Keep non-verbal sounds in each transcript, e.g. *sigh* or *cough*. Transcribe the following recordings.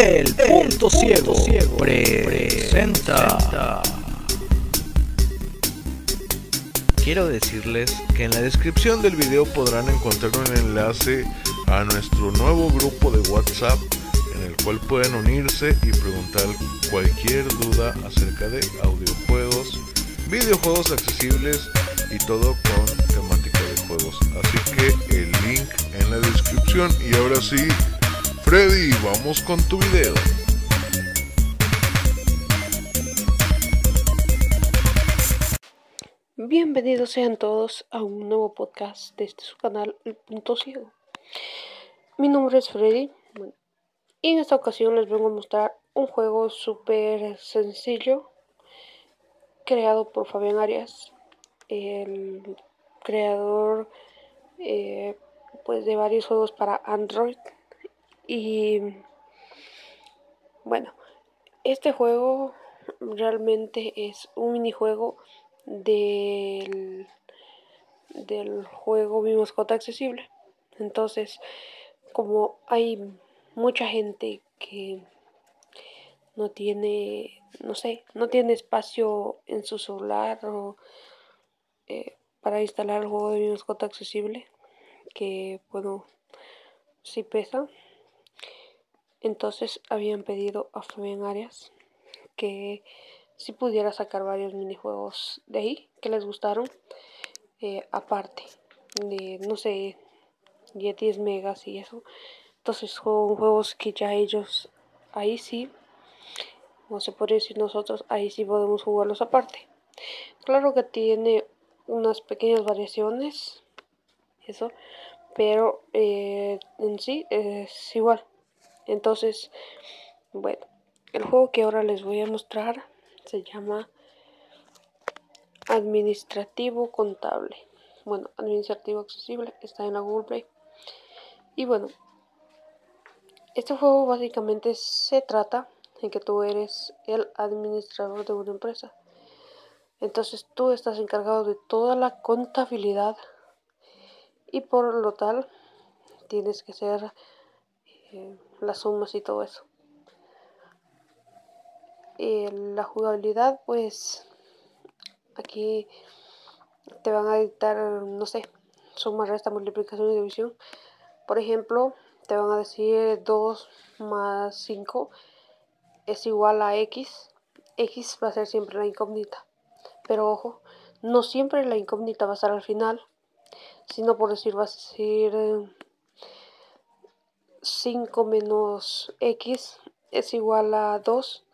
El punto ciego presenta. Quiero decirles que en la descripción del video podrán encontrar un enlace a nuestro nuevo grupo de WhatsApp en el cual pueden unirse y preguntar cualquier duda acerca de audiojuegos, videojuegos accesibles y todo con temática de juegos. Así que el link en la descripción y ahora sí, Freddy, vamos con tu video. Bienvenidos sean todos a un nuevo podcast de este su canal El Punto Ciego. Mi nombre es Freddy y en esta ocasión les vengo a mostrar un juego súper sencillo creado por Fabián Arias, el creador eh, pues de varios juegos para Android y bueno, este juego realmente es un minijuego del, del juego Mi Mascota Accesible. Entonces, como hay mucha gente que no tiene, no sé, no tiene espacio en su celular o eh, para instalar el juego de Mi Mascota Accesible, que bueno, sí pesa. Entonces habían pedido a Fabián Arias que si pudiera sacar varios minijuegos de ahí que les gustaron. Eh, aparte de, no sé, 10 megas y eso. Entonces son juegos que ya ellos, ahí sí, no se puede decir nosotros, ahí sí podemos jugarlos aparte. Claro que tiene unas pequeñas variaciones, eso, pero eh, en sí es igual. Entonces, bueno, el juego que ahora les voy a mostrar se llama Administrativo Contable. Bueno, Administrativo Accesible está en la Google Play. Y bueno, este juego básicamente se trata en que tú eres el administrador de una empresa. Entonces tú estás encargado de toda la contabilidad y por lo tal tienes que hacer eh, las sumas y todo eso. Eh, la jugabilidad, pues aquí te van a dictar, no sé, suma, resta, multiplicación y división. Por ejemplo, te van a decir 2 más 5 es igual a X. X va a ser siempre la incógnita. Pero ojo, no siempre la incógnita va a estar al final, sino por decir, va a decir 5 menos X es igual a 2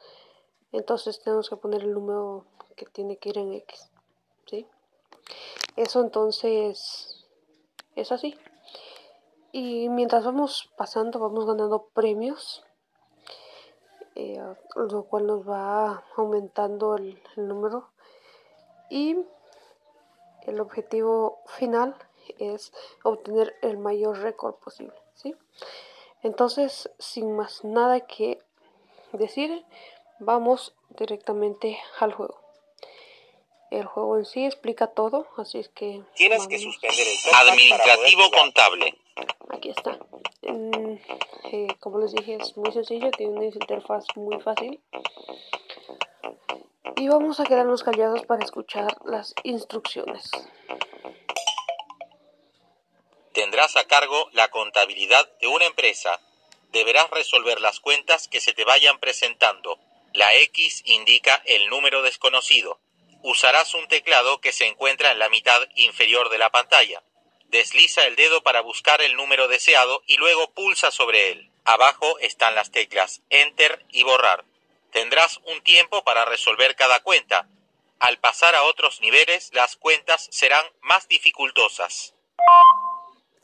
entonces tenemos que poner el número que tiene que ir en X. ¿sí? Eso entonces es así. Y mientras vamos pasando, vamos ganando premios, eh, lo cual nos va aumentando el, el número. Y el objetivo final es obtener el mayor récord posible. ¿sí? Entonces, sin más nada que decir, vamos directamente al juego. El juego en sí explica todo, así es que... Tienes que suspender el Administrativo contable. Aquí está. Mm, eh, como les dije, es muy sencillo, tiene una interfaz muy fácil. Y vamos a quedarnos callados para escuchar las instrucciones. Tendrás a cargo la contabilidad de una empresa. Deberás resolver las cuentas que se te vayan presentando la X indica el número desconocido. Usarás un teclado que se encuentra en la mitad inferior de la pantalla. Desliza el dedo para buscar el número deseado y luego pulsa sobre él. Abajo están las teclas Enter y Borrar. Tendrás un tiempo para resolver cada cuenta. Al pasar a otros niveles, las cuentas serán más dificultosas.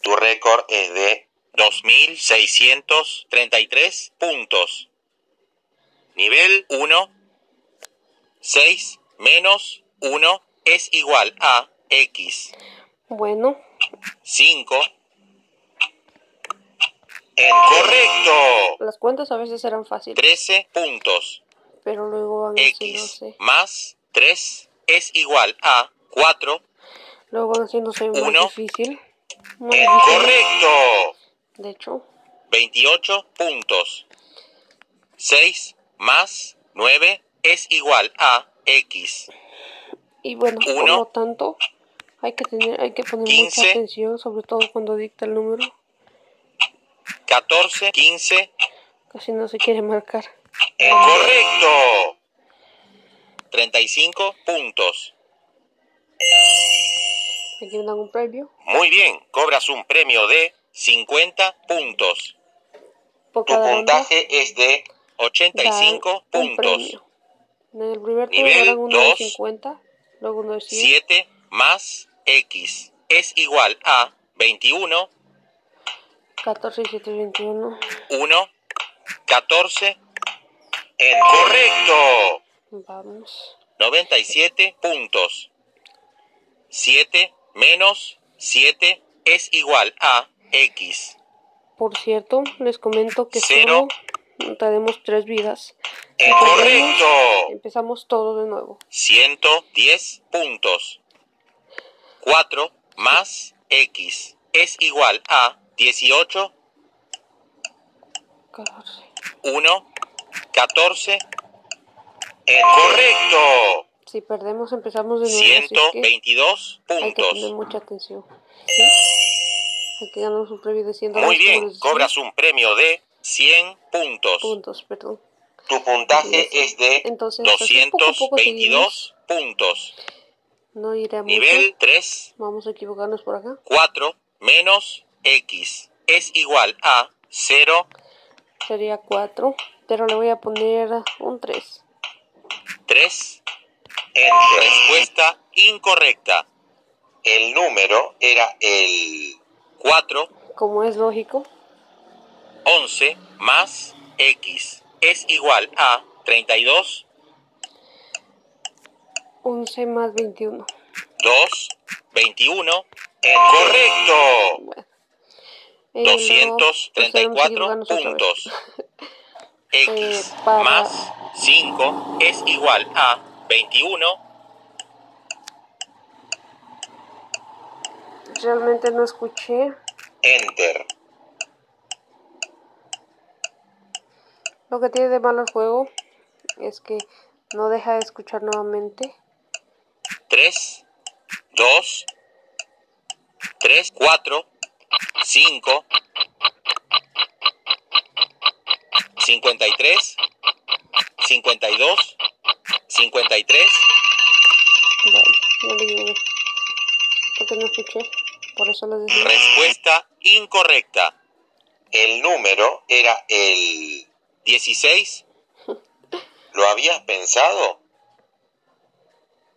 Tu récord es de 2.633 puntos. Nivel 1, 6 menos 1 es igual a x. Bueno. 5. Correcto. Las cuentas a veces eran fáciles. 13 puntos. Pero luego van X más 3 es igual a 4. Luego van haciéndose muy difícil. Correcto. De hecho. 28 puntos. 6 más 9 es igual a X. Y bueno, por Uno. lo tanto, hay que tener, hay que poner Quince. mucha atención, sobre todo cuando dicta el número, 14, 15. casi no se quiere marcar. Correcto. 35 puntos. Aquí me dan un premio Muy bien, cobras un premio de 50 puntos. por Tu puntaje es de 85 dan un puntos. En el primer Nivel darán uno de dos. 50, luego uno de 100, 7 más X es igual a 21, 14 y 7, 21. 1, 14. Correcto. Vamos. 97 puntos. 7 menos 7 es igual a X. Por cierto, les comento que Cero. solo tenemos tres vidas. Correcto. Empezamos todo de nuevo. 110 puntos. 4 más X es igual a 18, 14. 1, 14. Correcto. Si perdemos, empezamos de nuevo. así es que 122 hay que puntos. mucha atención. ¿Sí? Hay que ganar un premio de 100 Muy bien, cobras un premio de 100 puntos. puntos, perdón. Tu puntaje es de Entonces, pues, poco a poco 222 puntos. No iré a mucho. Nivel 3, Vamos a equivocarnos por acá. 4 menos X es igual a 0, Sería 4. Pero le voy a poner un 3. 3. Respuesta incorrecta. El número era el 4, Como es lógico. 11 más X es igual a 32, 11 más 21. 2, 21. Correcto. Bueno. Eh, luego, pues, tenemos que 234 equivocarnos otra vez. puntos. X *laughs* Eh, para- más 5 es igual a 21. Realmente no escuché. Enter. Lo que tiene de malo el juego es que no deja de escuchar nuevamente. 3, 2, 3, 4, 5, 53, 52, 53. Bueno, no le digo. Porque no escuché. Por eso les decía. Respuesta incorrecta. El número era el 16. *laughs* ¿Lo habías pensado?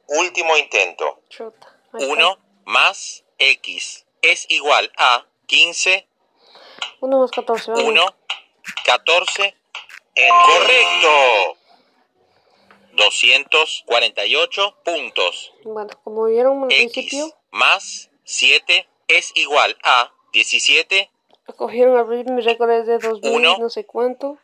Último intento. Está. 1 más X es igual a 15, 1 más 14. vamos. 1, 14. Correcto. 248 puntos. Bueno, como vieron al X principio, más 7 es igual a 17, cogieron abrir mi récord de 2000, Uno. no sé cuánto.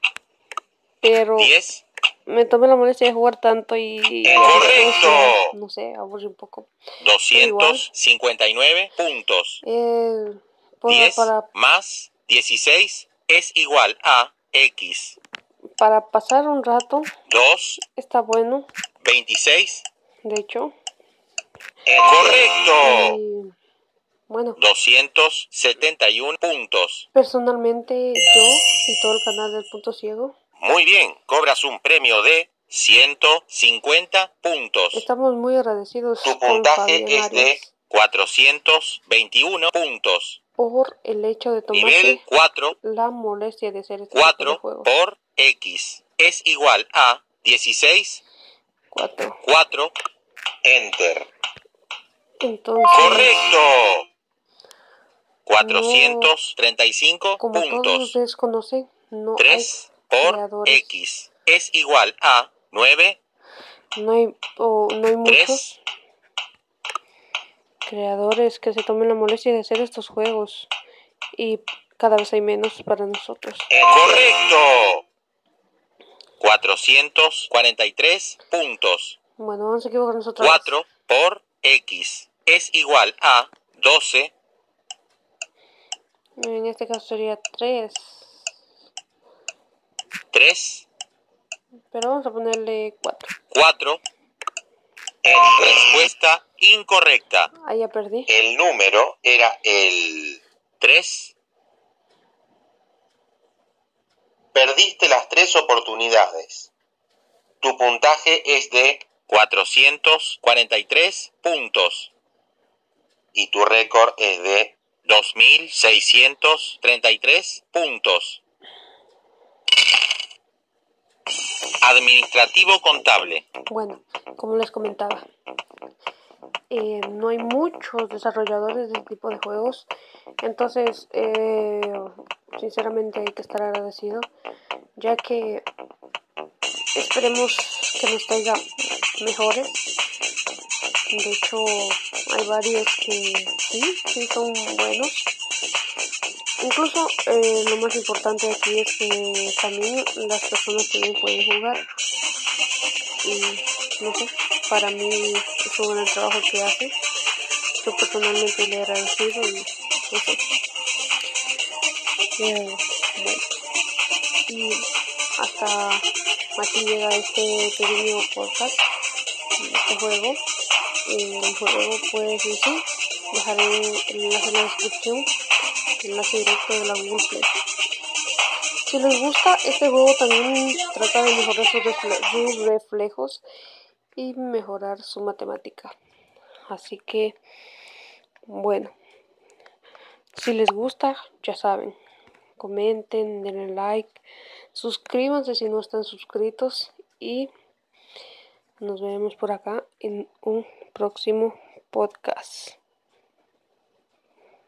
Pero 10. me tomé la molestia de jugar tanto y. Correcto. No sé, aburrí un poco. 259 puntos. Eh, pues, 10 para, más 16 es igual a X. para pasar un rato, 2, está bueno, 26. de hecho. Correcto. Y, bueno, 271 puntos. personalmente yo y todo el canal del Punto Ciego Muy bien, cobras un premio de 150 puntos. estamos muy agradecidos Tu puntaje es de Arias 421 puntos. por el hecho de 4, la molestia de hacer este tipo de 4 juegos. por X es igual a 16, 4. 4. Enter. Entonces, Correcto. 435 como todos puntos. ustedes conocen, no 3 hay por creadores. X es igual a 9, No hay, o no hay 3, muchos creadores que se tomen la molestia de hacer estos juegos. Y cada vez hay menos para nosotros. Correcto. 443 puntos. Bueno, vamos a equivocarnos otra vez. 4 por X es igual a 12, En este caso sería 3. 3, Pero vamos a ponerle 4. 4. Respuesta incorrecta. Ahí ya perdí. El número era el 3. Perdiste las tres oportunidades. Tu puntaje es de 443 puntos. Y tu récord es de 2.633 puntos. Administrativo contable. Bueno, como les comentaba, eh, no hay muchos desarrolladores de este tipo de juegos. Entonces, eh, sinceramente hay que estar agradecido, ya que esperemos que nos traiga mejores. De hecho, hay varios que sí, sí son buenos. Incluso eh, lo más importante aquí es que también las personas también pueden jugar. Y no sé, para mí un gran trabajo que hace. Yo personalmente le agradecido y sé. Eh, bueno. Y hasta aquí llega este pequeño podcast, este juego. El juego pues sí, dejaré el enlace en la descripción enlace directo de la Google Play. Si les gusta, este juego también trata de mejorar sus reflejos y mejorar su matemática. Así que, bueno, si les gusta, ya saben, comenten, denle like, suscríbanse si no están suscritos y nos vemos por acá en un próximo podcast.